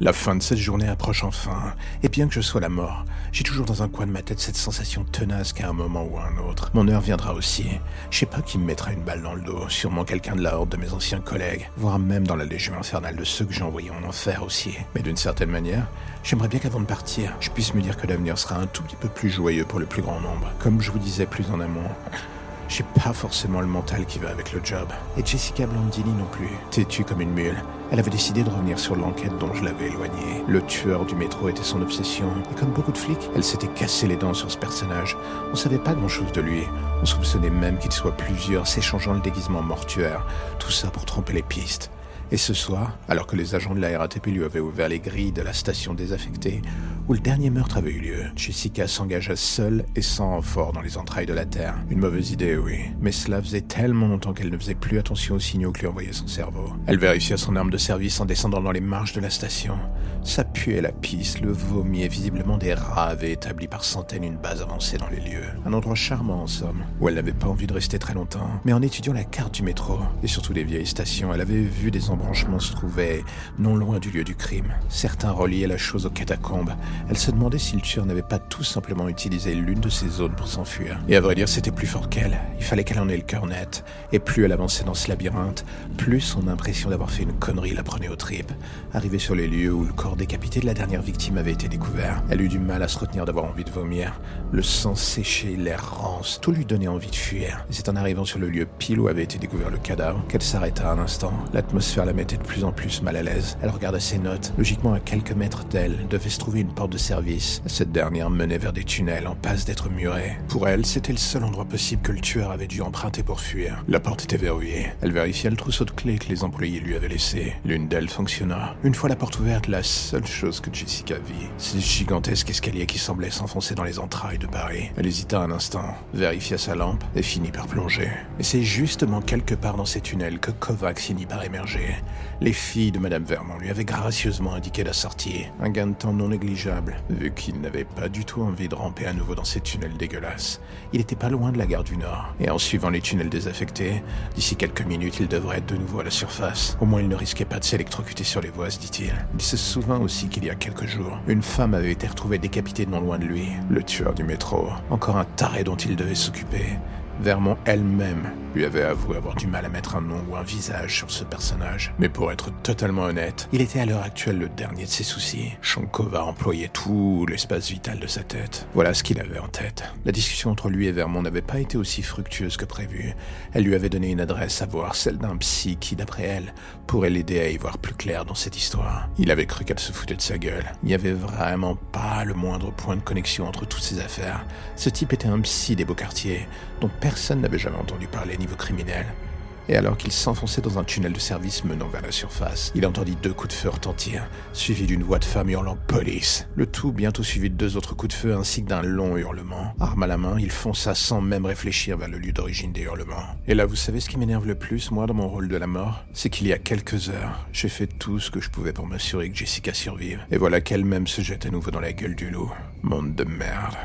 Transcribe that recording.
La fin de cette journée approche enfin, et bien que je sois la mort, j'ai toujours dans un coin de ma tête cette sensation tenace qu'à un moment ou à un autre, mon heure viendra aussi. Je sais pas qui me mettra une balle dans le dos, sûrement quelqu'un de la horde de mes anciens collègues, voire même dans la légion infernale de ceux que j'ai envoyés en enfer aussi. Mais d'une certaine manière, j'aimerais bien qu'avant de partir, je puisse me dire que l'avenir sera un tout petit peu plus joyeux pour le plus grand nombre. Comme je vous disais plus en amont, j'ai pas forcément le mental qui va avec le job. Et Jessica Blandini non plus. Têtue comme une mule. Elle avait décidé de revenir sur l'enquête dont je l'avais éloignée. Le tueur du métro était son obsession. Et comme beaucoup de flics, elle s'était cassé les dents sur ce personnage. On savait pas grand chose de lui. On soupçonnait même qu'il soit plusieurs s'échangeant le déguisement mortuaire. Tout ça pour tromper les pistes. Et ce soir, alors que les agents de la RATP lui avaient ouvert les grilles de la station désaffectée, où le dernier meurtre avait eu lieu, Jessica s'engagea seule et sans renfort dans les entrailles de la Terre. Une mauvaise idée, oui. Mais cela faisait tellement longtemps qu'elle ne faisait plus attention aux signaux que lui envoyait son cerveau. Elle vérifia son arme de service en descendant dans les marches de la station. Ça puait la pisse, le vomi et visiblement des rats avaient établi par centaines une base avancée dans les lieux. Un endroit charmant en somme, où elle n'avait pas envie de rester très longtemps. Mais en étudiant la carte du métro, et surtout les vieilles stations, elle avait vu des embranchements se trouvaient non loin du lieu du crime. Certains reliaient la chose aux catacombes. Elle se demandait si le tueur n'avait pas tout simplement utilisé l'une de ces zones pour s'enfuir. Et à vrai dire, c'était plus fort qu'elle. Il fallait qu'elle en ait le cœur net. Et plus elle avançait dans ce labyrinthe, plus son impression d'avoir fait une connerie la prenait aux tripes. Arrivée sur les lieux où le corps décapité de la dernière victime avait été découvert, elle eut du mal à se retenir d'avoir envie de vomir. Le sang séché, l'air rance, tout lui donnait envie de fuir. C'est en arrivant sur le lieu pile où avait été découvert le cadavre qu'elle s'arrêta un instant. L'atmosphère la mettait de plus en plus mal à l'aise. Elle regarda ses notes. Logiquement, à quelques mètres d'elle, devait se trouver une porte de service. Cette dernière menait vers des tunnels en passe d'être murée. Pour elle, c'était le seul endroit possible que le tueur avait dû emprunter pour fuir. La porte était verrouillée. Elle vérifia le trousseau de clés que les employés lui avaient laissé. L'une d'elles fonctionna. Une fois la porte ouverte, la seule chose que Jessica vit, c'est ce gigantesque escalier qui semblait s'enfoncer dans les entrailles de Paris. Elle hésita un instant, vérifia sa lampe et finit par plonger. Et c'est justement quelque part dans ces tunnels que Kovacs finit par émerger. Les filles de Madame Vermont lui avaient gracieusement indiqué la sortie, un gain de temps non négligeable, vu qu'il n'avait pas du tout envie de ramper à nouveau dans ces tunnels dégueulasses. Il était pas loin de la gare du Nord, et en suivant les tunnels désaffectés, d'ici quelques minutes, il devrait être de nouveau à la surface. Au moins, il ne risquait pas de s'électrocuter sur les voies, dit-il. Il se souvint aussi qu'il y a quelques jours, une femme avait été retrouvée décapitée non loin de lui, le tueur du métro, encore un taré dont il devait s'occuper. Vermont elle-même lui avait avoué avoir du mal à mettre un nom ou un visage sur ce personnage. Mais pour être totalement honnête, il était à l'heure actuelle le dernier de ses soucis. Shankova employait tout l'espace vital de sa tête. Voilà ce qu'il avait en tête. La discussion entre lui et Vermont n'avait pas été aussi fructueuse que prévu. Elle lui avait donné une adresse à voir, celle d'un psy qui, d'après elle, pourrait l'aider à y voir plus clair dans cette histoire. Il avait cru qu'elle se foutait de sa gueule. Il n'y avait vraiment pas le moindre point de connexion entre toutes ces affaires. Ce type était un psy des beaux quartiers, dont personne n'avait jamais entendu parler niveau criminel. Et alors qu'il s'enfonçait dans un tunnel de service menant vers la surface, il entendit deux coups de feu retentir, suivis d'une voix de femme hurlant police. Le tout bientôt suivi de deux autres coups de feu ainsi que d'un long hurlement. Arme à la main, il fonça sans même réfléchir vers le lieu d'origine des hurlements. Et là, vous savez ce qui m'énerve le plus, moi, dans mon rôle de la mort? C'est qu'il y a quelques heures, j'ai fait tout ce que je pouvais pour m'assurer que Jessica survive. Et voilà qu'elle-même se jette à nouveau dans la gueule du loup. Monde de merde.